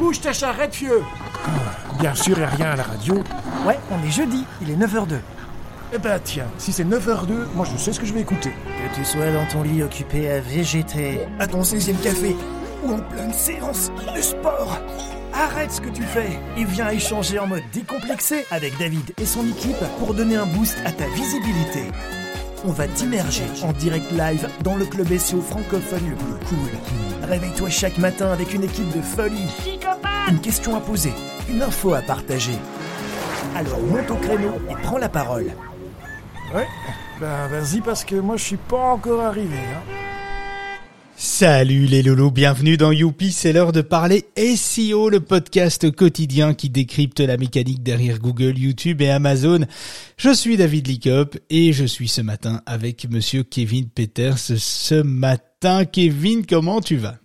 Bouge ta charrette, vieux Bien sûr, y a rien à la radio. Ouais, on est jeudi, il est 9h02. Eh ben tiens, si c'est 9h02, moi je sais ce que je vais écouter. Que tu sois dans ton lit occupé à végéter, à ton 16e café, ou en pleine séance de sport. Arrête ce que tu fais et viens échanger en mode décomplexé avec David et son équipe pour donner un boost à ta visibilité. On va t'immerger en direct live dans le club SEO francophone le plus cool. Réveille-toi chaque matin avec une équipe de folie. Une question à poser, une info à partager. Alors monte au créneau et prends la parole. Ouais Ben vas-y parce que moi je suis pas encore arrivé. Hein. Salut les loulous, bienvenue dans Youpi, c'est l'heure de parler SEO, le podcast quotidien qui décrypte la mécanique derrière Google, YouTube et Amazon. Je suis David Licop et je suis ce matin avec monsieur Kevin Peters. Ce matin, Kevin, comment tu vas?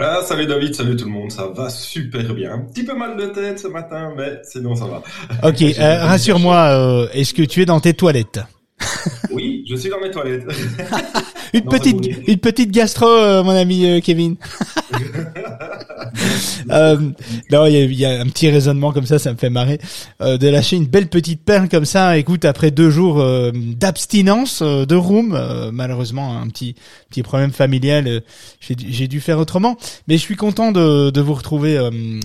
Ah, salut David, salut tout le monde, ça va super bien. Un petit peu mal de tête ce matin, mais sinon ça va. Ok, euh, rassure-moi, euh, est-ce que tu es dans tes toilettes? Oui, je suis dans mes toilettes. une petite, une petite gastro, euh, mon ami Kevin. euh, non, il y, a, un petit raisonnement comme ça, ça me fait marrer. Euh, de lâcher une belle petite perle comme ça, écoute, après deux jours euh, d'abstinence euh, de room, malheureusement un petit petit problème familial, j'ai dû faire autrement. Mais je suis content de, de vous retrouver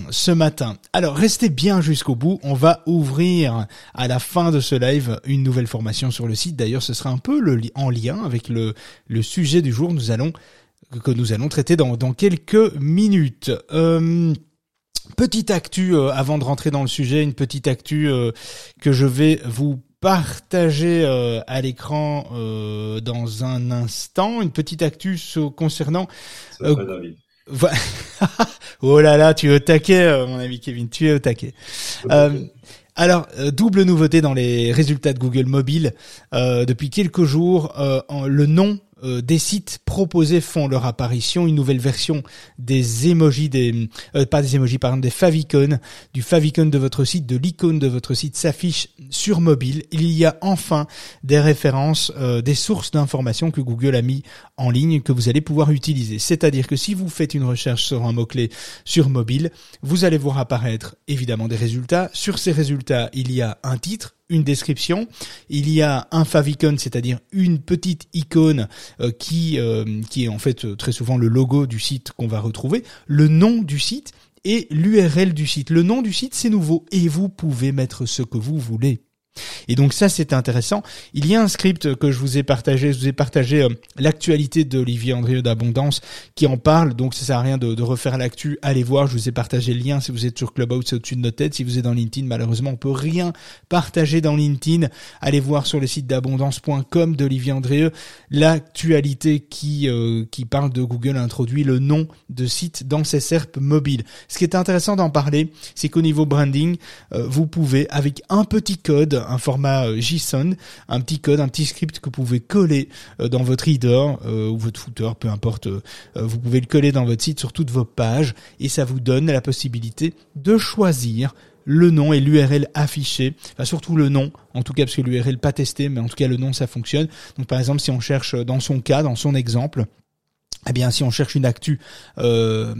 ce matin. Alors restez bien jusqu'au bout. On va ouvrir à la fin de ce live une nouvelle formation sur le site. D'ailleurs, ce sera un peu le, en lien avec le le sujet du jour. Nous allons que nous allons traiter dans, dans quelques minutes. Euh, petite actu euh, avant de rentrer dans le sujet, une petite actu euh, que je vais vous partager euh, à l'écran dans un instant, une petite actu concernant. oh là là, tu es au taquet, mon ami Kevin, tu es au taquet. Alors, double nouveauté dans les résultats de Google Mobile. depuis quelques jours, le nom euh, des sites proposés font leur apparition, une nouvelle version des emojis, des euh, pas des emojis, pardon, des favicons, du favicon de votre site, de l'icône de votre site s'affiche sur mobile. Il y a enfin des références, euh, des sources d'informations que Google a mis en ligne que vous allez pouvoir utiliser. C'est-à-dire que si vous faites une recherche sur un mot-clé sur mobile, vous allez voir apparaître évidemment des résultats. Sur ces résultats, il y a un titre, une description, il y a un favicon, c'est-à-dire une petite icône euh, qui euh, qui est en fait euh, très souvent le logo du site qu'on va retrouver, le nom du site et l'URL du site. Le nom du site c'est nouveau et vous pouvez mettre ce que vous voulez. Et donc ça c'est intéressant. Il y a un script que je vous ai partagé, je vous ai partagé euh, l'actualité d'Olivier Andrieux d'Abondance qui en parle, donc ça sert à rien de, refaire l'actu, allez voir, je vous ai partagé le lien. Si vous êtes sur Clubhouse, c'est au-dessus de notre tête, si vous êtes dans LinkedIn, malheureusement on peut rien partager dans LinkedIn, allez voir sur le site d'abondance.com d'Olivier Andrieux l'actualité qui, euh, qui parle de Google introduit le nom de site dans ses SERP mobiles. Ce qui est intéressant d'en parler, c'est qu'au niveau branding, euh, vous pouvez avec un petit code un format euh, JSON, un petit code, un petit script que vous pouvez coller euh, dans votre header euh, ou votre footer, peu importe. Vous pouvez le coller dans votre site sur toutes vos pages et ça vous donne la possibilité de choisir le nom et l'URL affiché, surtout le nom, en tout cas parce que l'URL pas testé, mais en tout cas le nom ça fonctionne. Donc par exemple si on cherche dans son cas, dans son exemple, eh bien, si on cherche une actu euh,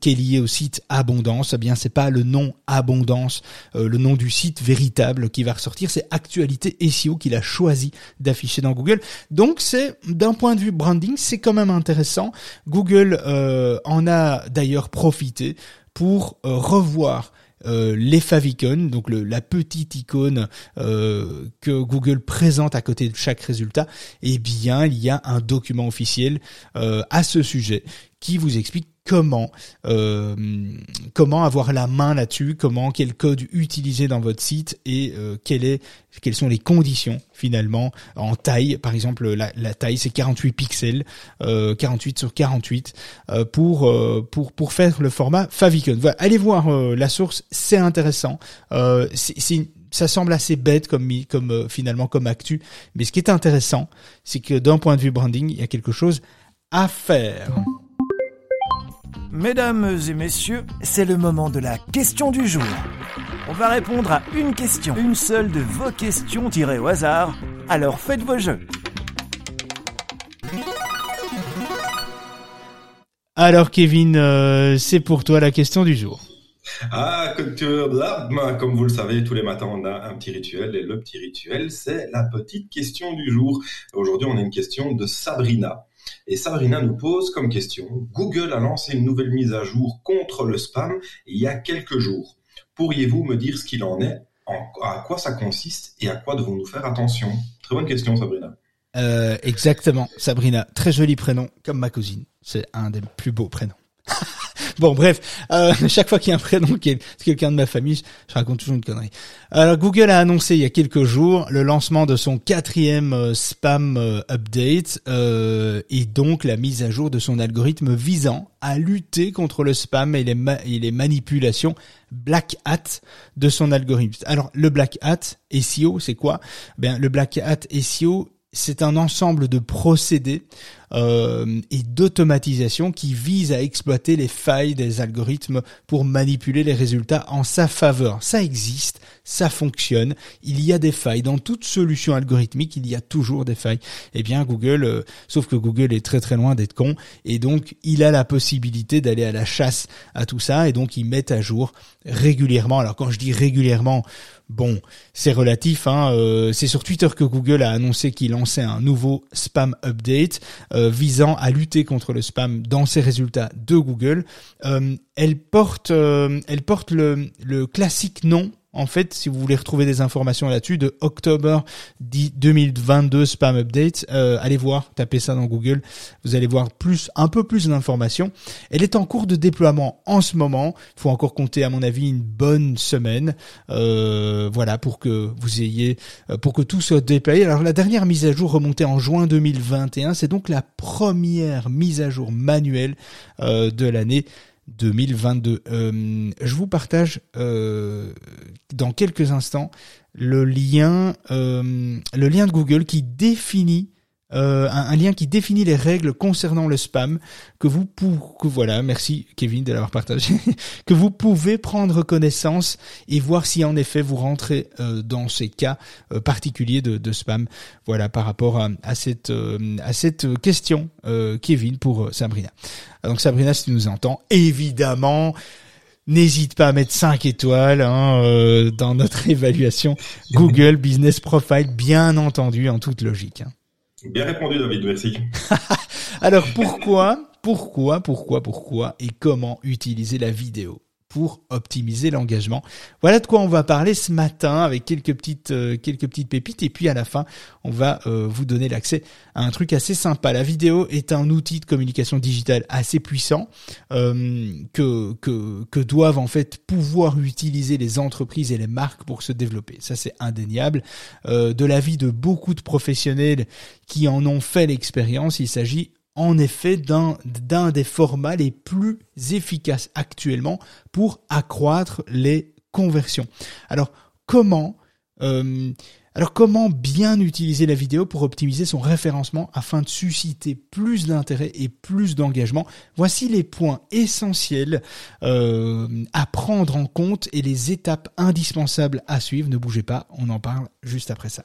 qui est liée au site Abondance, eh bien, c'est pas le nom Abondance, euh, le nom du site véritable qui va ressortir, c'est Actualité SEO qu'il a choisi d'afficher dans Google. Donc, c'est d'un point de vue branding, c'est quand même intéressant. Google euh, en a d'ailleurs profité pour revoir euh, les favicons, donc la petite icône euh, que Google présente à côté de chaque résultat, eh bien il y a un document officiel euh, à ce sujet qui vous explique comment euh, comment avoir la main là-dessus, comment quel code utiliser dans votre site et euh, est quelles sont les conditions finalement en taille. Par exemple, la, la taille c'est 48 pixels, euh, 48 sur 48 euh, pour euh, pour pour faire le format favicon. Voilà, allez voir la source, c'est intéressant. c'est ça semble assez bête comme comme finalement comme actu, mais ce qui est intéressant, c'est que d'un point de vue branding, il y a quelque chose à faire. Mesdames et messieurs, c'est le moment de la question du jour. On va répondre à une question, une seule de vos questions tirées au hasard. Alors faites vos jeux. Alors Kevin, euh, c'est pour toi la question du jour. Ah, ben, comme vous le savez, tous les matins, on a un petit rituel. Et le petit rituel, c'est la petite question du jour. Aujourd'hui, on a une question de Sabrina. Et Sabrina nous pose comme question, Google a lancé une nouvelle mise à jour contre le spam il y a quelques jours. Pourriez-vous me dire ce qu'il en est, à quoi ça consiste et à quoi devons-nous faire attention? Très bonne question, Sabrina. Euh, exactement, Sabrina. Très joli prénom, comme ma cousine. C'est un des plus beaux prénoms. bon, bref, euh, chaque fois qu'il y a un prénom qui est quelqu'un de ma famille, je raconte toujours une connerie. Alors, Google a annoncé il y a quelques jours le lancement de son quatrième euh, spam euh, update et donc la mise à jour de son algorithme visant à lutter contre le spam et les, et les manipulations black hat de son algorithme. Alors, le black hat SEO, c'est quoi? Ben, le black hat SEO, c'est un ensemble de procédés euh, et d'automatisation qui vise à exploiter les failles des algorithmes pour manipuler les résultats en sa faveur. Ça existe, ça fonctionne. Il y a des failles dans toute solution algorithmique. Il y a toujours des failles. Eh bien, Google, euh, sauf que Google est très très loin d'être con, et donc il a la possibilité d'aller à la chasse à tout ça, et donc ils mettent à jour régulièrement. Alors quand je dis régulièrement, Bon, c'est relatif. Hein, euh, c'est sur Twitter que Google a annoncé qu'il lançait un nouveau spam update visant à lutter contre le spam dans ses résultats de Google. Euh, elle porte, elle porte le, le classique nom en fait, si vous voulez retrouver des informations là-dessus, de octobre 2022 spam update, euh, allez voir, tapez ça dans Google, vous allez voir plus, un peu plus d'informations. Elle est en cours de déploiement en ce moment. Il faut encore compter, à mon avis, une bonne semaine, euh, voilà, pour que vous ayez, euh, pour que tout soit déployé. Alors la dernière mise à jour remontée en juin 2021, c'est donc la première mise à jour manuelle de l'année 2022. Euh, je vous partage euh, dans quelques instants le lien, euh, le lien de Google qui définit euh, un, lien qui définit les règles concernant le spam que vous pouvez, que voilà, merci Kevin de l'avoir partagé, que vous pouvez prendre connaissance et voir si en effet vous rentrez euh, dans ces cas euh, particuliers de, de, spam. Voilà par rapport à, à cette à cette question, Kevin pour Sabrina. Donc Sabrina, si tu nous entends, évidemment. N'hésite pas à mettre 5 étoiles hein, dans notre évaluation Google Business Profile, bien entendu, en toute logique. Hein. Bien répondu, David, merci. Alors pourquoi, pourquoi, pourquoi, pourquoi et comment utiliser la vidéo? Pour optimiser l'engagement. Voilà de quoi on va parler ce matin avec quelques petites euh, quelques petites pépites et puis à la fin on va euh, vous donner l'accès à un truc assez sympa. La vidéo est un outil de communication digitale assez puissant euh, que que que doivent en fait pouvoir utiliser les entreprises et les marques pour se développer. Ça c'est indéniable. de l'avis de beaucoup de professionnels qui en ont fait l'expérience, il s'agit en effet d'un des formats les plus efficaces actuellement pour accroître les conversions. Alors comment euh, comment bien utiliser la vidéo pour optimiser son référencement afin de susciter plus d'intérêt et plus d'engagement? Voici les points essentiels euh, à prendre en compte et les étapes indispensables à suivre. Ne bougez pas, on en parle juste après ça.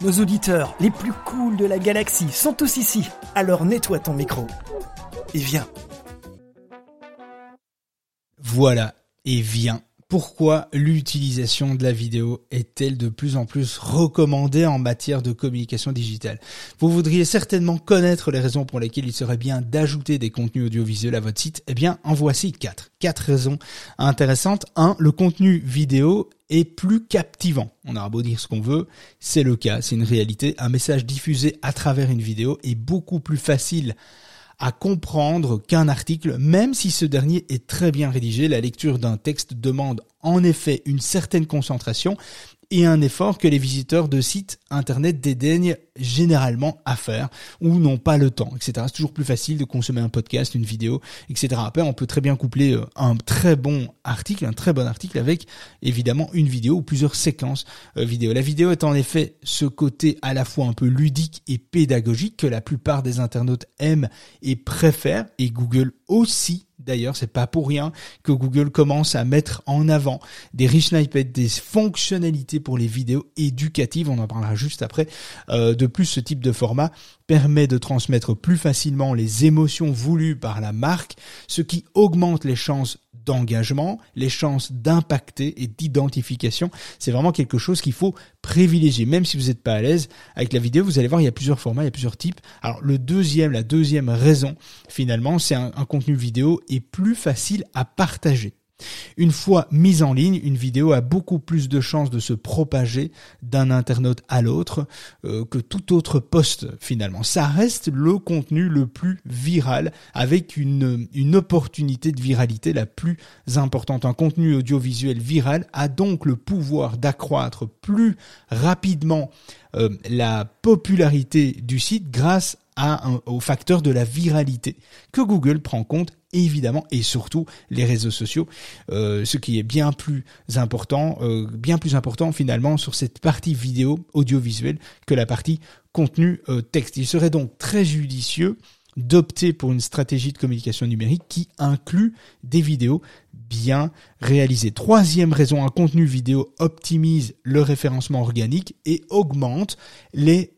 Nos auditeurs les plus cools de la galaxie sont tous ici. Alors nettoie ton micro. Et viens. Voilà, et viens. Pourquoi l'utilisation de la vidéo est-elle de plus en plus recommandée en matière de communication digitale? Vous voudriez certainement connaître les raisons pour lesquelles il serait bien d'ajouter des contenus audiovisuels à votre site. Eh bien, en voici quatre. Quatre raisons intéressantes. Un, le contenu vidéo est plus captivant. On aura beau dire ce qu'on veut, c'est le cas, c'est une réalité. Un message diffusé à travers une vidéo est beaucoup plus facile à comprendre qu'un article, même si ce dernier est très bien rédigé. La lecture d'un texte demande en effet une certaine concentration et un effort que les visiteurs de sites internet dédaignent généralement à faire ou n'ont pas le temps, etc. C'est toujours plus facile de consommer un podcast, une vidéo, etc. Après, on peut très bien coupler euh, un très bon article, un très bon article avec évidemment une vidéo ou plusieurs séquences euh, vidéo. La vidéo est en effet ce côté à la fois un peu ludique et pédagogique que la plupart des internautes aiment et préfèrent et Google aussi D'ailleurs, c'est pas pour rien que Google commence à mettre en avant des rich snippets, des fonctionnalités pour les vidéos éducatives. On en parlera juste après. Euh, de plus, ce type de format permet de transmettre plus facilement les émotions voulues par la marque, ce qui augmente les chances d'engagement, les chances d'impacter et d'identification. C'est vraiment quelque chose qu'il faut privilégier. Même si vous n'êtes pas à l'aise avec la vidéo, vous allez voir, il y a plusieurs formats, il y a plusieurs types. Alors le deuxième, la deuxième raison, finalement, c'est un, un contenu vidéo est plus facile à partager. Une fois mise en ligne, une vidéo a beaucoup plus de chances de se propager d'un internaute à l'autre euh, que tout autre post finalement. Ça reste le contenu le plus viral avec une, opportunité de viralité la plus importante. Un contenu audiovisuel viral a donc le pouvoir d'accroître plus rapidement euh, la popularité du site grâce à au facteur de la viralité que Google prend compte évidemment et surtout les réseaux sociaux, euh, ce qui est bien plus important, euh, bien plus important finalement sur cette partie vidéo audiovisuelle que la partie contenu euh, texte. Il serait donc très judicieux d'opter pour une stratégie de communication numérique qui inclut des vidéos bien réalisées. Troisième raison, un contenu vidéo optimise le référencement organique et augmente les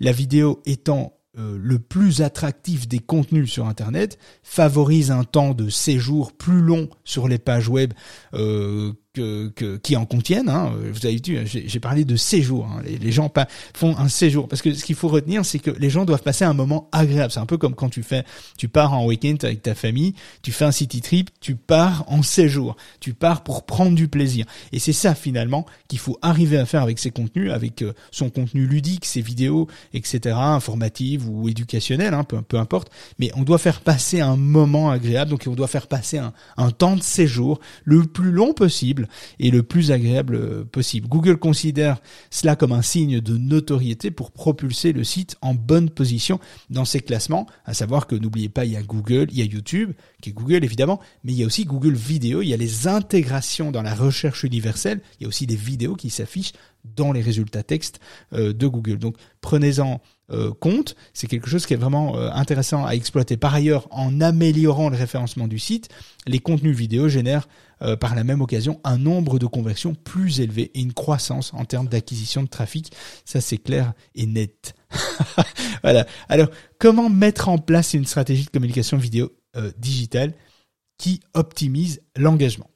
La vidéo étant euh, le plus attractif des contenus sur Internet, favorise un temps de séjour plus long sur les pages web euh, qui en contiennent. Hein. Vous avez vu, j'ai parlé de séjour. Hein. Les, gens font un séjour parce que ce qu'il faut retenir, c'est que les gens doivent passer un moment agréable. C'est un peu comme quand tu fais, tu pars en week-end avec ta famille, tu fais un city trip, tu pars en séjour, tu pars pour prendre du plaisir. Et c'est ça finalement qu'il faut arriver à faire avec ses contenus, avec euh, son contenu ludique, ses vidéos, etc., informatives ou éducationnelles, hein, peu, importe. Mais on doit faire passer un moment agréable, donc on doit faire passer un temps de séjour le plus long possible et le plus agréable euh, possible. Google considère cela comme un signe de notoriété pour propulser le site en bonne position dans ses classements, à savoir que n'oubliez pas, il y a Google, il y a YouTube, qui est Google évidemment, mais il y a aussi Google Vidéo, il y a les intégrations dans la recherche universelle, il y a aussi des vidéos qui s'affichent dans les résultats texte euh, de Google. Donc prenez-en euh, compte, c'est quelque chose qui est vraiment intéressant à exploiter. Par ailleurs, en améliorant le référencement du site, les contenus vidéo génèrent euh, par la même occasion un nombre de conversions plus élevé et une croissance en termes d'acquisition de trafic. Ça c'est clair et net. voilà. Alors comment mettre en place une stratégie de communication vidéo euh, digitale qui optimise l'engagement?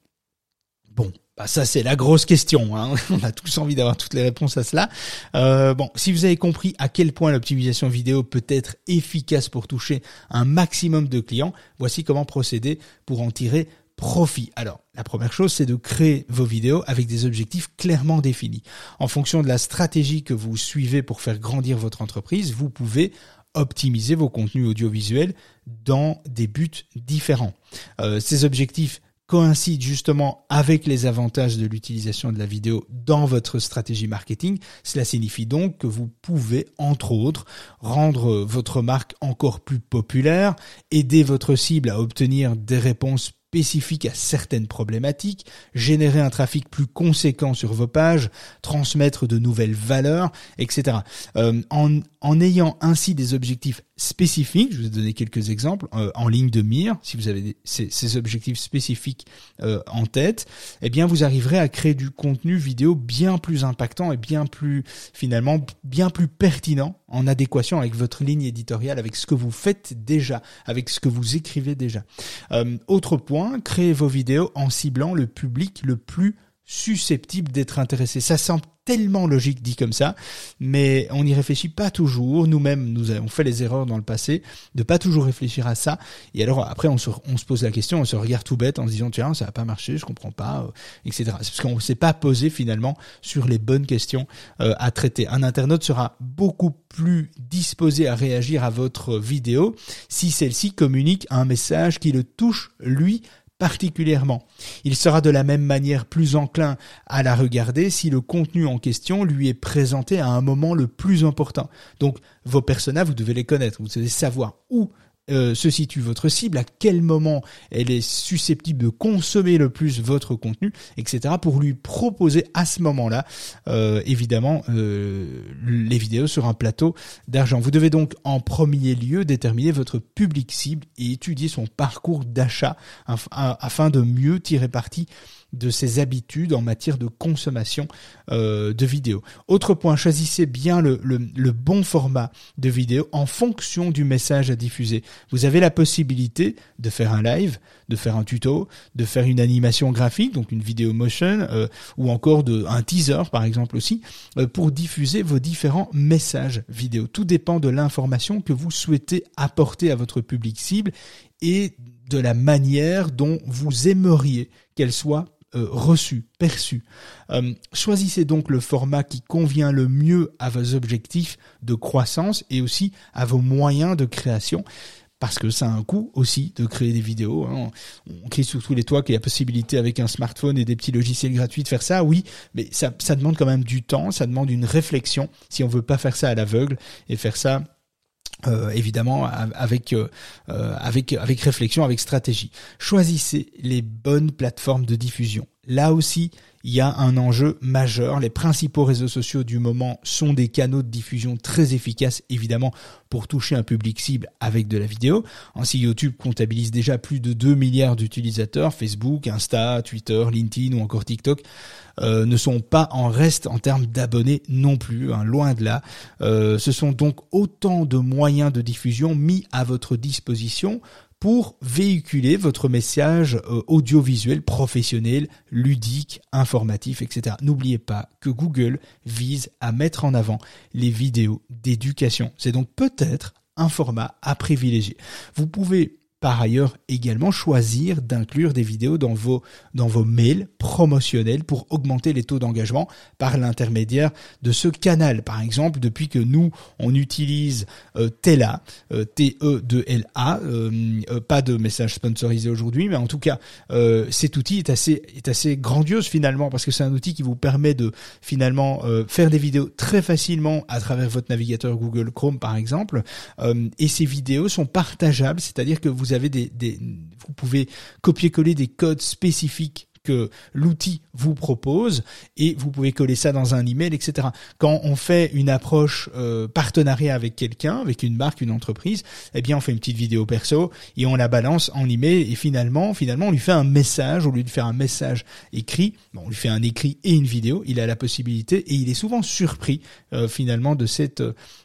Bon, bah ça c'est la grosse question. Hein. On a tous envie d'avoir toutes les réponses à cela. Euh, bon, si vous avez compris à quel point l'optimisation vidéo peut être efficace pour toucher un maximum de clients, voici comment procéder pour en tirer profit. Alors, la première chose, c'est de créer vos vidéos avec des objectifs clairement définis. En fonction de la stratégie que vous suivez pour faire grandir votre entreprise, vous pouvez optimiser vos contenus audiovisuels dans des buts différents. Euh, ces objectifs coïncident justement avec les avantages de l'utilisation de la vidéo dans votre stratégie marketing. Cela signifie donc que vous pouvez, entre autres, rendre votre marque encore plus populaire, aider votre cible à obtenir des réponses spécifique à certaines problématiques, générer un trafic plus conséquent sur vos pages, transmettre de nouvelles valeurs, etc. Euh, en ayant ainsi des objectifs spécifiques, je vous donner quelques exemples, euh, en ligne de mire, si vous avez ces, ces, objectifs spécifiques euh, en tête, eh bien vous arriverez à créer du contenu vidéo bien plus impactant et bien plus finalement bien plus pertinent en adéquation avec votre ligne éditoriale, avec ce que vous faites déjà, avec ce que vous écrivez déjà. Euh, autre point, créez vos vidéos en ciblant le public le plus susceptible d'être intéressé. Ça semble tellement logique dit comme ça, mais on n'y réfléchit pas toujours. Nous-mêmes, nous avons fait les erreurs dans le passé de pas toujours réfléchir à ça. Et alors après, on se, on se pose la question, on se regarde tout bête en se disant tiens, ça va pas marché, je comprends pas, euh, etc. C'est parce qu'on ne s'est pas posé finalement sur les bonnes questions euh, à traiter. Un internaute sera beaucoup plus disposé à réagir à votre vidéo si celle-ci communique un message qui le touche lui particulièrement. Il sera de la même manière plus enclin à la regarder si le contenu en question lui est présenté à un moment le plus important. Donc vos personnages, vous devez les connaître, vous devez savoir où euh, se situe votre cible, à quel moment elle est susceptible de consommer le plus votre contenu, etc. pour lui proposer à ce moment-là, euh, évidemment, euh, les vidéos sur un plateau d'argent. Vous devez donc en premier lieu déterminer votre public cible et étudier son parcours d'achat afin de mieux tirer parti de ses habitudes en matière de consommation euh, de vidéos. Autre point, choisissez bien le, bon format de vidéo en fonction du message à diffuser. Vous avez la possibilité de faire un live, de faire un tuto, de faire une animation graphique, donc une vidéo motion, euh, ou encore un teaser par exemple aussi, euh, pour diffuser vos différents messages vidéo. Tout dépend de l'information que vous souhaitez apporter à votre public cible et de la manière dont vous aimeriez qu'elle soit reçu, perçu. Euh, choisissez donc le format qui convient le mieux à vos objectifs de croissance et aussi à vos moyens de création. Parce que ça a un coût aussi de créer des vidéos. Hein. On crie sur tous les toits qu'il y a possibilité avec un smartphone et des petits logiciels gratuits de faire ça. Oui, mais ça, ça demande quand même du temps, ça demande une réflexion si on veut pas faire ça à l'aveugle et faire ça euh, évidemment avec euh, avec avec réflexion, avec stratégie. Choisissez les bonnes plateformes de diffusion. Là aussi, il y a un enjeu majeur. Les principaux réseaux sociaux du moment sont des canaux de diffusion très efficaces, évidemment, pour toucher un public cible avec de la vidéo. Ainsi, YouTube comptabilise déjà plus de 2 milliards d'utilisateurs. Facebook, Insta, Twitter, LinkedIn ou encore TikTok euh, ne sont pas en reste en termes d'abonnés non plus, hein, loin de là. Euh, ce sont donc autant de moyens de diffusion mis à votre disposition pour véhiculer votre message euh, audiovisuel professionnel, ludique, informatif, etc. N'oubliez pas que Google vise à mettre en avant les vidéos d'éducation. C'est donc peut-être un format à privilégier. Vous pouvez par ailleurs également choisir d'inclure des vidéos dans vos, dans vos mails promotionnels pour augmenter les taux d'engagement par l'intermédiaire de ce canal. Par exemple, depuis que nous, on utilise euh, Tela, euh, T-E-2-L-A, euh, euh, pas de message sponsorisé aujourd'hui, mais en tout cas, cet outil est assez, est assez grandiose finalement parce que c'est un outil qui vous permet de finalement faire des vidéos très facilement à travers votre navigateur Google Chrome par exemple. et ces vidéos sont partageables, c'est-à-dire que vous vous avez des, vous pouvez copier-coller des codes spécifiques l'outil vous propose et vous pouvez coller ça dans un email, etc. Quand on fait une approche euh, partenariat avec quelqu'un, avec une marque, une entreprise, eh bien on fait une petite vidéo perso et on la balance en email et finalement, finalement on lui fait un message au lieu de faire un message écrit, bon, on lui fait un écrit et une vidéo. Il a la possibilité et il est souvent surpris euh, finalement de cette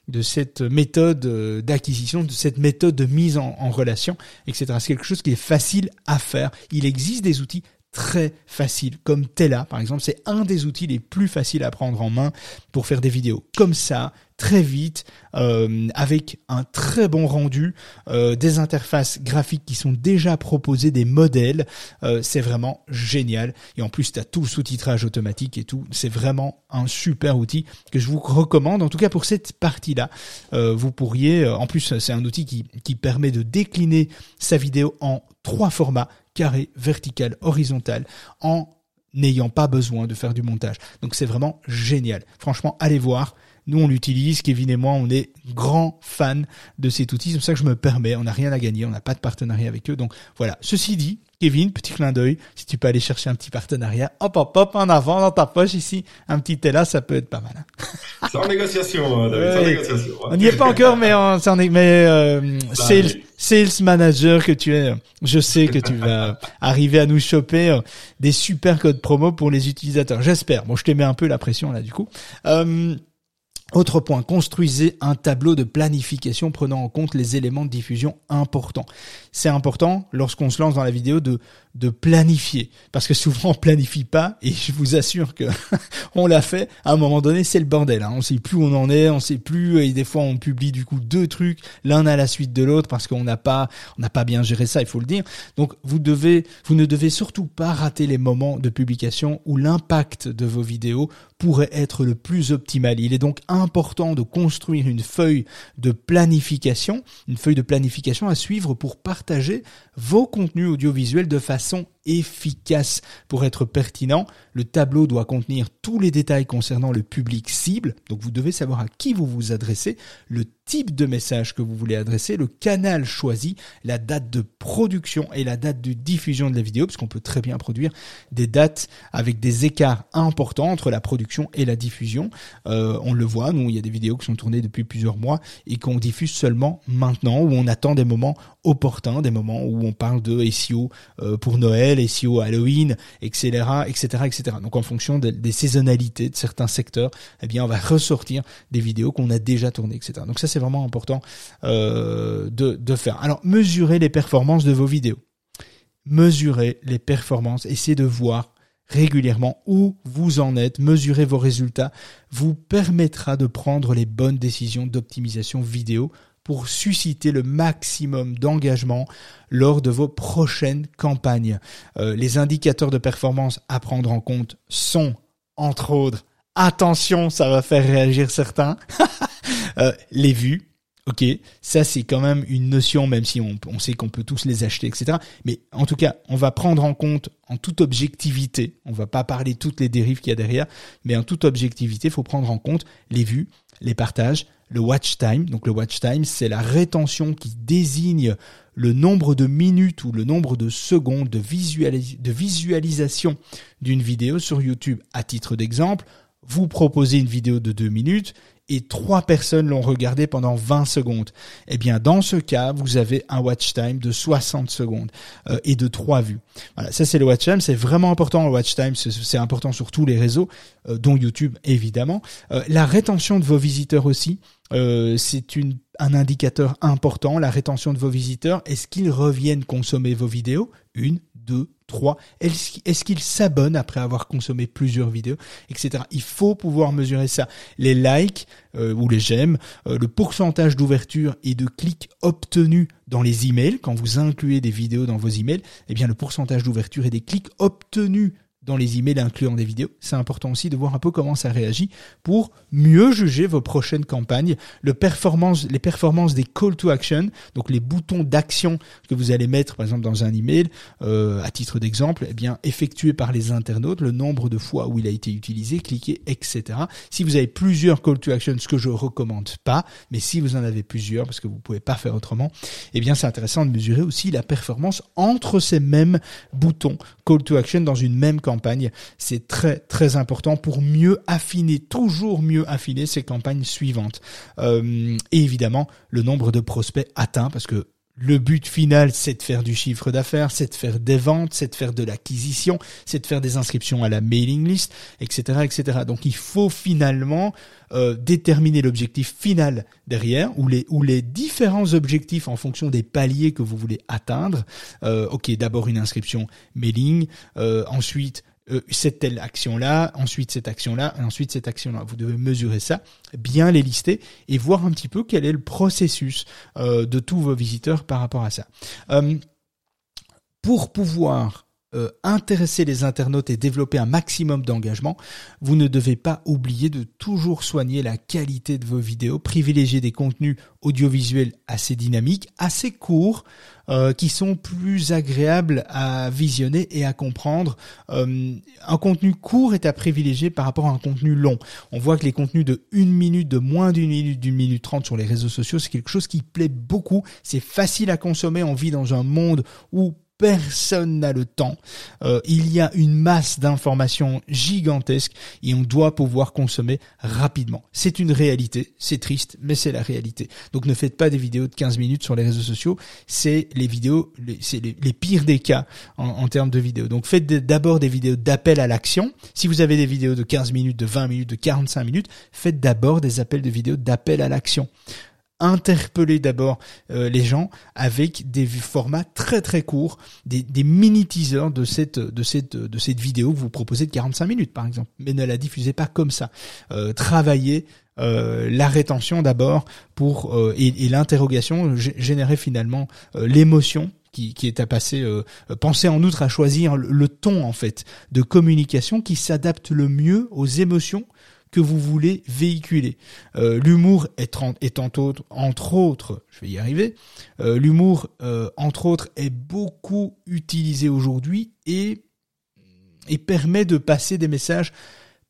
de cette méthode euh, d'acquisition, de cette méthode de mise en relation, etc. C'est quelque chose qui est facile à faire. Il existe des outils très facile, comme Tela par exemple, c'est un des outils les plus faciles à prendre en main pour faire des vidéos comme ça, très vite, euh, avec un très bon rendu, euh, des interfaces graphiques qui sont déjà proposées, des modèles, euh, c'est vraiment génial. Et en plus, tu as tout le sous-titrage automatique et tout, c'est vraiment un super outil que je vous recommande, en tout cas pour cette partie-là. vous pourriez, en plus, c'est un outil qui, qui permet de décliner sa vidéo en trois formats, carré, vertical, horizontal, en n'ayant pas besoin de faire du montage. Donc c'est vraiment génial. Franchement, allez voir. Nous, on l'utilise. Kevin et moi, on est grands fans de cet outil. C'est pour ça que je me permets. On n'a rien à gagner. On n'a pas de partenariat avec eux. Donc voilà. Ceci dit, Kevin, petit clin d'œil. Si tu peux aller chercher un petit partenariat, hop, hop, hop, en avant dans ta poche ici, un petit Tela, ça peut être pas mal. Hein. C'est en négociation, David, en négociation. On n'y est pas encore, mais on, s'en est, mais euh, sales, sales manager que tu es, je sais que tu vas arriver à nous choper euh, des super codes promo pour les utilisateurs. J'espère. Bon, je te mets un peu la pression là, du coup. Euh, autre point, construisez un tableau de planification prenant en compte les éléments de diffusion importants. C'est important lorsqu'on se lance dans la vidéo de de planifier. Parce que souvent on planifie pas et je vous assure que on l'a fait. À un moment donné c'est le bordel hein. on sait plus où on en est on sait plus et des fois on publie du coup deux trucs l'un à la suite de l'autre parce qu'on n'a pas on n'a pas bien géré ça il faut le dire. Donc vous devez vous ne devez surtout pas rater les moments de publication où l'impact de vos vidéos pourrait être le plus optimal. Il est donc important de construire une feuille de planification une feuille de planification à suivre pour partager vos contenus audiovisuels de façon façon efficace pour être pertinent. Le tableau doit contenir tous les détails concernant le public cible. Donc vous devez savoir à qui vous vous adressez, le type de message que vous voulez adresser, le canal choisi, la date de production et la date de diffusion de la vidéo, parce qu'on peut très bien produire des dates avec des écarts importants entre la production et la diffusion. Euh, on le voit, nous, il y a des vidéos qui sont tournées depuis plusieurs mois et qu'on diffuse seulement maintenant, où on attend des moments opportuns, des moments où on parle de SEO euh, pour Noël, SEO Halloween, etc., etc.. Donc en fonction des saisonnalités de certains secteurs, eh bien on va ressortir des vidéos qu'on a déjà tournées, etc. Donc ça c'est vraiment important euh, de, de faire. Alors mesurez les performances de vos vidéos. Mesurez les performances, essayez de voir régulièrement où vous en êtes, mesurez vos résultats, vous permettra de prendre les bonnes décisions d'optimisation vidéo pour susciter le maximum d'engagement lors de vos prochaines campagnes. Euh, les indicateurs de performance à prendre en compte sont, entre autres, attention, ça va faire réagir certains, euh, les vues. Ok, ça c'est quand même une notion, même si on, on sait qu'on peut tous les acheter, etc. Mais en tout cas, on va prendre en compte en toute objectivité, on va pas parler toutes les dérives qu'il y a derrière, mais en toute objectivité, il faut prendre en compte les vues, les partages, le watch time. Donc le watch time, c'est la rétention qui désigne le nombre de minutes ou le nombre de secondes de, visualisation d'une vidéo sur YouTube. À titre d'exemple, vous proposez une vidéo de deux minutes et trois personnes l'ont regardé pendant 20 secondes. Eh bien, dans ce cas, vous avez un watch time de 60 secondes euh, et de trois vues. Voilà, ça c'est le watch time. C'est vraiment important le watch time. C'est important sur tous les réseaux, euh, dont YouTube évidemment. Euh, la rétention de vos visiteurs aussi. c'est un indicateur important, la rétention de vos visiteurs. Est-ce qu'ils reviennent consommer vos vidéos? Une, deux, 3 Est-ce qu'ils s'abonnent après avoir consommé plusieurs vidéos, etc. Il faut pouvoir mesurer ça. Les likes euh, ou les j'aime, euh, le pourcentage d'ouverture et de clics obtenus dans les emails, quand vous incluez des vidéos dans vos emails, eh bien le pourcentage d'ouverture et des clics obtenus dans les emails incluant des vidéos. C'est important aussi de voir un peu comment ça réagit pour mieux juger vos prochaines campagnes. Le performance, les performances des call to action, donc les boutons d'action que vous allez mettre par exemple dans un email, euh, à titre d'exemple, eh bien effectués par les internautes, le nombre de fois où il a été utilisé, cliqué, etc. Si vous avez plusieurs call to action, ce que je recommande pas, mais si vous en avez plusieurs, parce que vous pouvez pas faire autrement, eh bien c'est intéressant de mesurer aussi la performance entre ces mêmes boutons call to action dans une même campagne C'est très très important pour mieux affiner, toujours mieux affiner ces campagnes suivantes. Euh, et évidemment, le nombre de prospects atteints, parce que le but final, c'est de faire du chiffre d'affaires, c'est de faire des ventes, c'est de faire de l'acquisition, c'est de faire des inscriptions à la mailing list, etc., etc. Donc, il faut finalement euh, déterminer l'objectif final derrière, ou les ou les différents objectifs en fonction des paliers que vous voulez atteindre. Euh, ok, d'abord une inscription mailing, euh, ensuite euh, cette telle action-là, ensuite cette action-là, ensuite cette action-là. Vous devez mesurer ça, bien les lister et voir un petit peu quel est le processus euh, de tous vos visiteurs par rapport à ça. Euh, pour pouvoir euh, intéresser les internautes et développer un maximum d'engagement, vous ne devez pas oublier de toujours soigner la qualité de vos vidéos, privilégier des contenus audiovisuels assez dynamiques, assez courts, euh, qui sont plus agréables à visionner et à comprendre. Euh, un contenu court est à privilégier par rapport à un contenu long. On voit que les contenus de une minute, de moins d'une minute, d'une minute trente sur les réseaux sociaux, c'est quelque chose qui plaît beaucoup. C'est facile à consommer. On vit dans un monde où personne n'a le temps. Euh, il y a une masse d'informations gigantesques et on doit pouvoir consommer rapidement. C'est une réalité, c'est triste, mais c'est la réalité. Donc ne faites pas des vidéos de 15 minutes sur les réseaux sociaux, c'est les vidéos, c'est les, pires des cas en, en termes de vidéos. Donc faites d'abord des vidéos d'appel à l'action. Si vous avez des vidéos de 15 minutes, de 20 minutes, de 45 minutes, faites d'abord des appels de vidéos d'appel à l'action interpeller d'abord euh, les gens avec des formats très très courts, des, mini teasers de cette de cette de cette vidéo que vous proposez de 45 minutes par exemple, mais ne la diffusez pas comme ça. Euh, travaillez euh, la rétention d'abord pour et, l'interrogation générer finalement l'émotion qui, qui, est à passer. pensez en outre à choisir le ton en fait de communication qui s'adapte le mieux aux émotions que vous voulez véhiculer. Euh, l'humour est, autres, entre autres, je vais y arriver, euh, l'humour euh, entre autres est beaucoup utilisé aujourd'hui et permet de passer des messages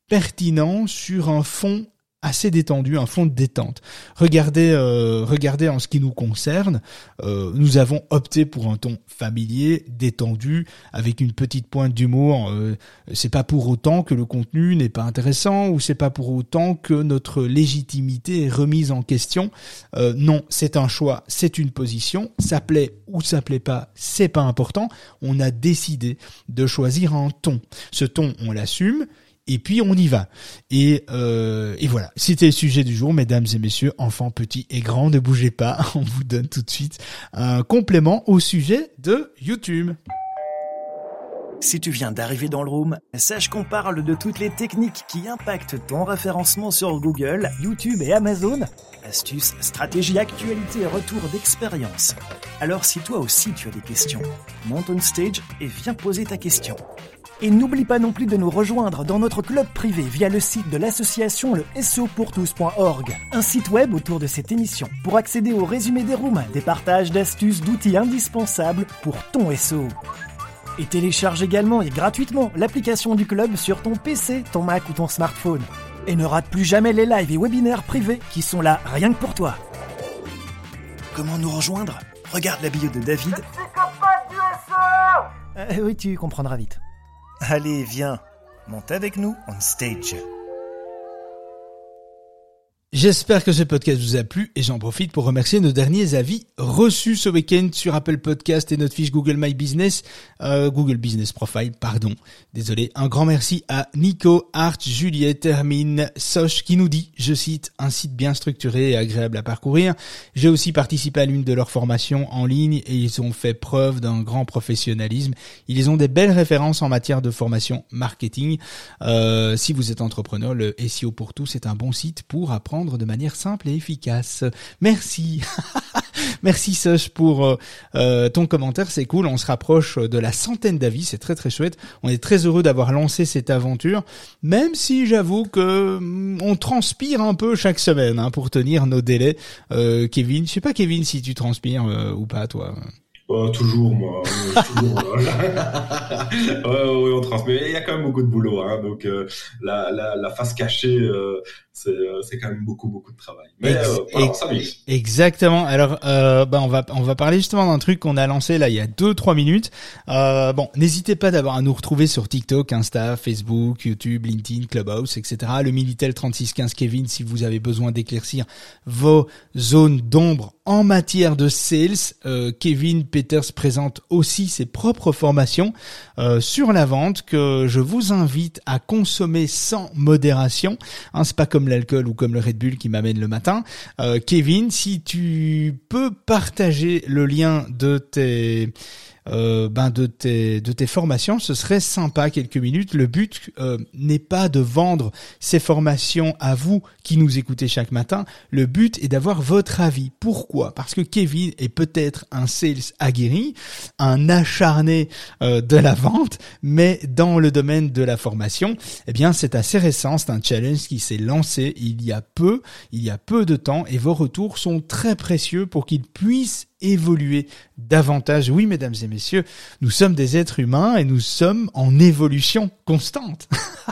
pertinents sur un fond assez détendu, un fond de détente. Regardez, euh, regardez en ce qui nous concerne, euh, nous avons opté pour un ton familier, détendu, avec une petite pointe d'humour. Euh, c'est pas pour autant que le contenu n'est pas intéressant ou c'est pas pour autant que notre légitimité est remise en question. Euh, non, c'est un choix, c'est une position. Ça plaît ou ça plaît pas, c'est pas important. On a décidé de choisir un ton. Ce ton, on l'assume et puis on y va. Et, euh, et voilà, c'était le sujet du jour, mesdames et messieurs, enfants petits et grands, ne bougez pas, on vous donne tout de suite un complément au sujet de YouTube. Si tu viens d'arriver dans le room, sache qu'on parle de toutes les techniques qui impactent ton référencement sur Google, YouTube et Amazon. Astuces, stratégies, actualités retours d'expérience. Alors si toi aussi tu as des questions, monte on stage et viens poser ta question. Et n'oublie pas non plus de nous rejoindre dans notre club privé via le site de l'association le SEOpourtous.org, un site web autour de cette émission pour accéder au résumé des rooms, des partages d'astuces, d'outils indispensables pour ton SEO. Et télécharge également et gratuitement l'application du club sur ton PC, ton Mac ou ton smartphone. Et ne rate plus jamais les lives et webinaires privés qui sont là rien que pour toi. Comment nous rejoindre? Regarde la bio de David. Euh, oui, tu comprendras vite. Allez, viens, monte avec nous on stage. J'espère que ce podcast vous a plu et j'en profite pour remercier nos derniers avis reçus ce week-end sur Apple Podcast et notre fiche Google My Business, euh, Google Business Profile, pardon. Désolé. Un grand merci à Nico, Art, Juliette, Hermine, Soch qui nous dit, je cite, un site bien structuré et agréable à parcourir. J'ai aussi participé à l'une de leurs formations en ligne et ils ont fait preuve d'un grand professionnalisme. Ils ont des belles références en matière de formation marketing. Euh, si vous êtes entrepreneur, le SEO pour tous est un bon site pour apprendre de manière simple et efficace. Merci. Merci Soch pour euh, euh, ton commentaire, c'est cool. On se rapproche de la centaine d'avis, c'est très très chouette. On est très heureux d'avoir lancé cette aventure, même si j'avoue que mm, on transpire un peu chaque semaine hein, pour tenir nos délais. Euh, Kevin, je sais pas Kevin si tu transpires ou pas toi. Oh, toujours, moi. toujours, ouais, on transmet. Il y a quand même beaucoup de boulot. Hein, donc, la, la, la, face cachée, euh, euh, c'est quand même beaucoup beaucoup de travail. Mais euh, ça Exactement. Alors euh, bah on va on va parler justement d'un truc qu'on a lancé là il y a deux trois minutes. Euh, bon, n'hésitez pas d'abord à nous retrouver sur TikTok, Insta, Facebook, YouTube, LinkedIn, Clubhouse, etc. Le Minitel 3615 Kevin si vous avez besoin d'éclaircir vos zones d'ombre en matière de sales. Euh, Kevin Peters présente aussi ses propres formations euh, sur la vente que je vous invite à consommer sans modération. Hein, c'est pas comme l'alcool ou comme le Red Bull qui m'amène le matin. Euh, Kevin, si tu peux partager le lien de tes euh, ben de tes de tes formations, ce serait sympa quelques minutes. Le but euh, n'est pas de vendre ces formations à vous qui nous écoutez chaque matin. Le but est d'avoir votre avis. Pourquoi? Parce que Kevin est peut-être un sales aguerri, un acharné euh, de la vente, mais dans le domaine de la formation, eh bien c'est assez récent. C'est un challenge qui s'est lancé il y a peu, il y a peu de temps, et vos retours sont très précieux pour qu'il puisse évoluer davantage. Oui, mesdames et messieurs, nous sommes des êtres humains et nous sommes en évolution constante.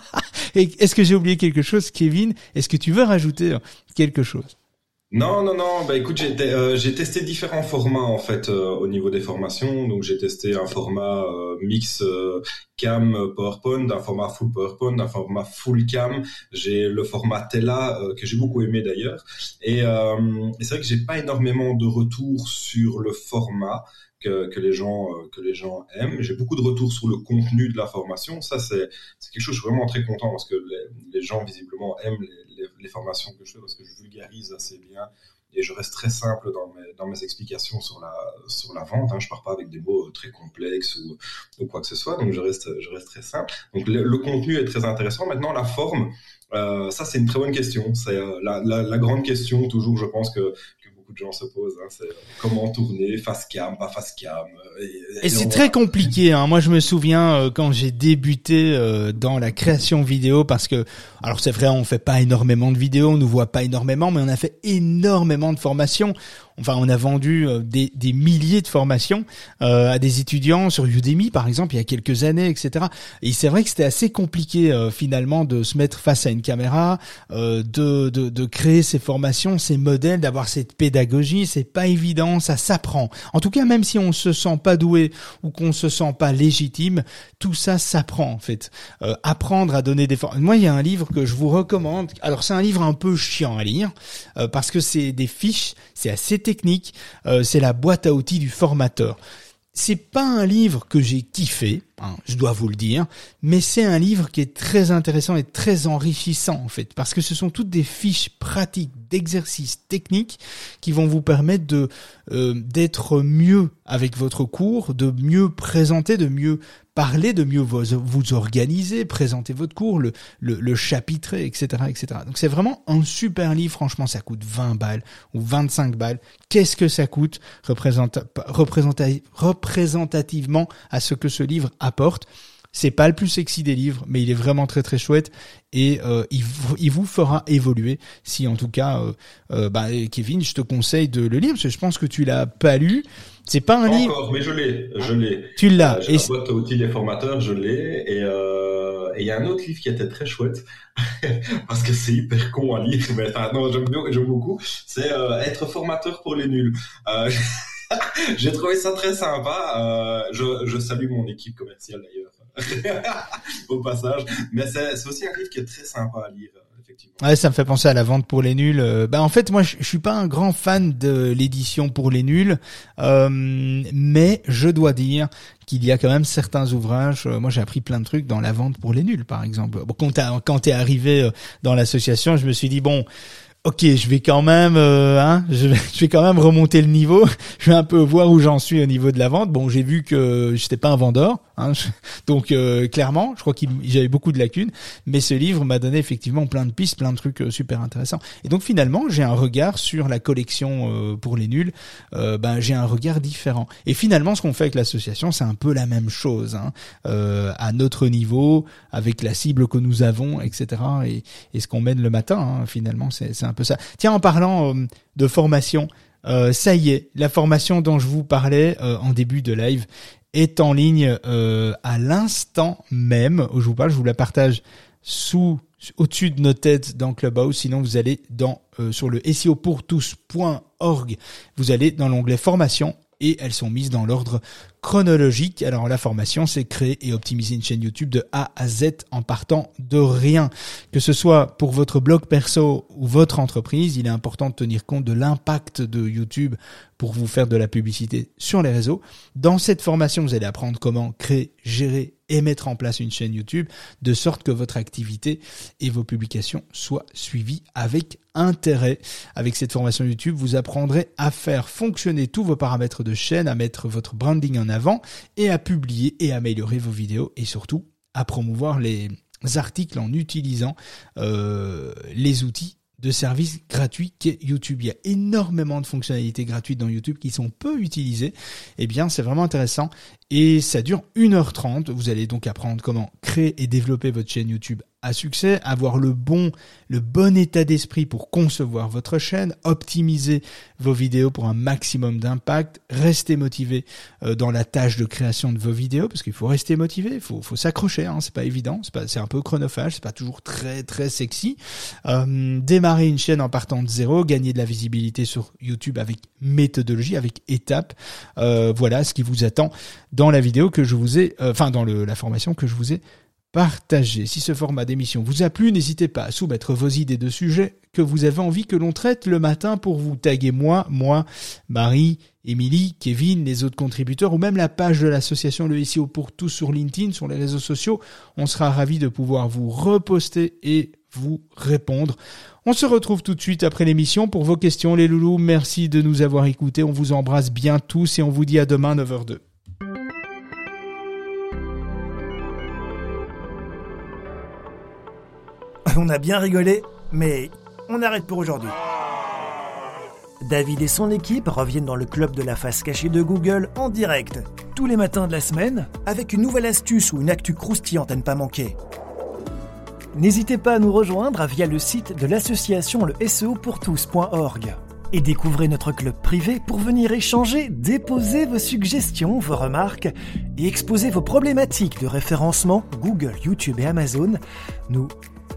Est-ce que j'ai oublié quelque chose, Kevin? Est-ce que tu veux rajouter quelque chose? Non, non, non. Bah écoute, j'ai euh, testé différents formats en fait euh, au niveau des formations. Donc j'ai testé un format euh, mix cam PowerPoint, un format full PowerPoint, un format full cam. J'ai le format Tela que j'ai beaucoup aimé d'ailleurs. Et, et c'est vrai que j'ai pas énormément de retours sur le format. Que, les gens que les gens aiment. J'ai beaucoup de retours sur le contenu de la formation. Ça c'est quelque chose je suis vraiment très content parce que les, les gens visiblement aiment les, les, formations que je fais parce que je vulgarise assez bien et je reste très simple dans mes, dans mes explications sur la, sur la vente. Hein. Je pars pas avec des mots très complexes ou, ou quoi que ce soit, donc je reste, je reste très simple. Donc le, contenu est très intéressant. Maintenant, la forme, euh, ça c'est une très bonne question. C'est euh, la, la, grande question toujours, je pense que beaucoup de gens se posent. Hein, c'est comment tourner, face cam, pas face cam. Et, c'est très compliqué. Hein. Moi, je me souviens euh, quand j'ai débuté euh, dans la création vidéo, parce que, alors c'est vrai, on fait pas énormément de vidéos, on nous voit pas énormément, mais on a fait énormément de formations. Enfin, on a vendu euh, des, des milliers de formations euh, à des étudiants sur Udemy, par exemple, il y a quelques années, etc. Et c'est vrai que c'était assez compliqué euh, finalement de se mettre face à une caméra, de, de, de créer ces formations, ces modèles, d'avoir cette pédagogie. C'est pas évident, ça s'apprend. En tout cas, même si on se sent pas doué ou qu'on se sent pas légitime, tout ça s'apprend en fait. apprendre à donner des formations. Moi, il y a un livre que je vous recommande. Alors, c'est un livre un peu chiant à lire parce que c'est des fiches, c'est assez technique, euh, c'est la boîte à outils du formateur. C'est pas un livre que j'ai kiffé, hein, je dois vous le dire, mais c'est un livre qui est très intéressant et très enrichissant en fait, parce que ce sont toutes des fiches pratiques d'exercices techniques qui vont vous permettre de euh, d'être mieux avec votre cours, de mieux présenter, de mieux parler, de mieux vous, vous organiser, présenter votre cours, le, le, le chapitrer, etc., etc. Donc c'est vraiment un super livre. Franchement, ça coûte 20 balles ou 25 balles. Qu'est-ce que ça coûte représentativement à ce que ce livre apporte? C'est pas le plus sexy des livres, mais il est vraiment très très chouette et euh, il, il, vous fera évoluer. Si en tout cas, euh, euh, bah, Kevin, je te conseille de le lire parce que je pense que tu l'as pas lu. C'est pas un livre. Encore, mais je l'ai, je l'ai. Tu l'as. J'ai la boîte à outils des formateurs, je l'ai et il y a un autre livre qui était très chouette parce que c'est hyper con à lire. Mais enfin, non, j'aime beaucoup. C'est être formateur pour les nuls. J'ai trouvé ça très sympa. je, je salue mon équipe commerciale d'ailleurs au passage. Mais c'est aussi un livre qui est très sympa à lire. Ouais, ça me fait penser à la vente pour les nuls. Euh, bah en fait, moi, je, suis pas un grand fan de l'édition pour les nuls, euh, mais je dois dire qu'il y a quand même certains ouvrages. Euh, moi, j'ai appris plein de trucs dans la vente pour les nuls, par exemple. Bon, quand, quand t'es arrivé dans l'association, je me suis dit bon, ok, je vais quand même, euh, hein, je vais, quand même remonter le niveau. Je vais un peu voir où j'en suis au niveau de la vente. Bon, j'ai vu que j'étais pas un vendeur, hein, donc euh, clairement, je crois qu'il j'avais beaucoup de lacunes. Mais ce livre m'a donné effectivement plein de pistes, plein de trucs euh, super intéressants. Et donc finalement, j'ai un regard sur la collection pour les nuls. ben, j'ai un regard différent. Et finalement, ce qu'on fait avec l'association, c'est un peu la même chose, hein, à notre niveau, avec la cible que nous avons, etc. Et, et ce qu'on mène le matin, hein, finalement, c'est un ça. Tiens, en parlant euh, de formation, euh, ça y est, la formation dont je vous parlais euh, en début de live est en ligne à l'instant même où je vous parle. Je vous la partage sous au-dessus de nos têtes dans Clubhouse. Sinon, vous allez dans sur le SEO pour tous.org. Vous allez dans l'onglet formation et elles sont mises dans l'ordre chronologique. Alors la formation, c'est créer et optimiser une chaîne YouTube de A à Z en partant de rien. Que ce soit pour votre blog perso ou votre entreprise, il est important de tenir compte de l'impact de YouTube pour vous faire de la publicité sur les réseaux. Dans cette formation, vous allez apprendre comment créer, gérer et mettre en place une chaîne YouTube de sorte que votre activité et vos publications soient suivies avec intérêt. Avec cette formation YouTube, vous apprendrez à faire fonctionner tous vos paramètres de chaîne, à mettre votre branding en avant et à publier et améliorer vos vidéos et surtout à promouvoir les articles en utilisant euh, les outils de services gratuits qu'est YouTube. Il y a énormément de fonctionnalités gratuites dans YouTube qui sont peu utilisées. Eh bien, c'est vraiment intéressant et ça dure 1h30. Vous allez donc apprendre comment créer et développer votre chaîne YouTube à succès, avoir le bon, le bon état d'esprit pour concevoir votre chaîne, optimiser vos vidéos pour un maximum d'impact, rester motivé euh, dans la tâche de création de vos vidéos, parce qu'il faut rester motivé, faut, faut s'accrocher, hein, c'est pas évident, c'est pas, c'est un peu chronophage, c'est pas toujours très très sexy. Euh, démarrer une chaîne en partant de zéro, gagner de la visibilité sur YouTube avec méthodologie, avec étapes. Euh, voilà ce qui vous attend dans la vidéo que je vous ai, enfin dans la formation que je vous ai partagez. Si ce format d'émission vous a plu, n'hésitez pas à soumettre vos idées de sujets que vous avez envie que l'on traite le matin pour vous taguer moi, moi, Marie, Émilie, Kevin, les autres contributeurs ou même la page de l'association Le SEO pour tous sur LinkedIn, sur les réseaux sociaux. On sera ravis de pouvoir vous reposter et vous répondre. On se retrouve tout de suite après l'émission pour vos questions les loulous. Merci de nous avoir écoutés. On vous embrasse bien tous et on vous dit à demain 9h02. On a bien rigolé, mais on arrête pour aujourd'hui. David et son équipe reviennent dans le club de la face cachée de Google en direct, tous les matins de la semaine, avec une nouvelle astuce ou une actu croustillante à ne pas manquer. N'hésitez pas à nous rejoindre via le site de l'association le SEOpourtous.org et découvrez notre club privé pour venir échanger, déposer vos suggestions, vos remarques et exposer vos problématiques de référencement Google, YouTube et Amazon. Nous,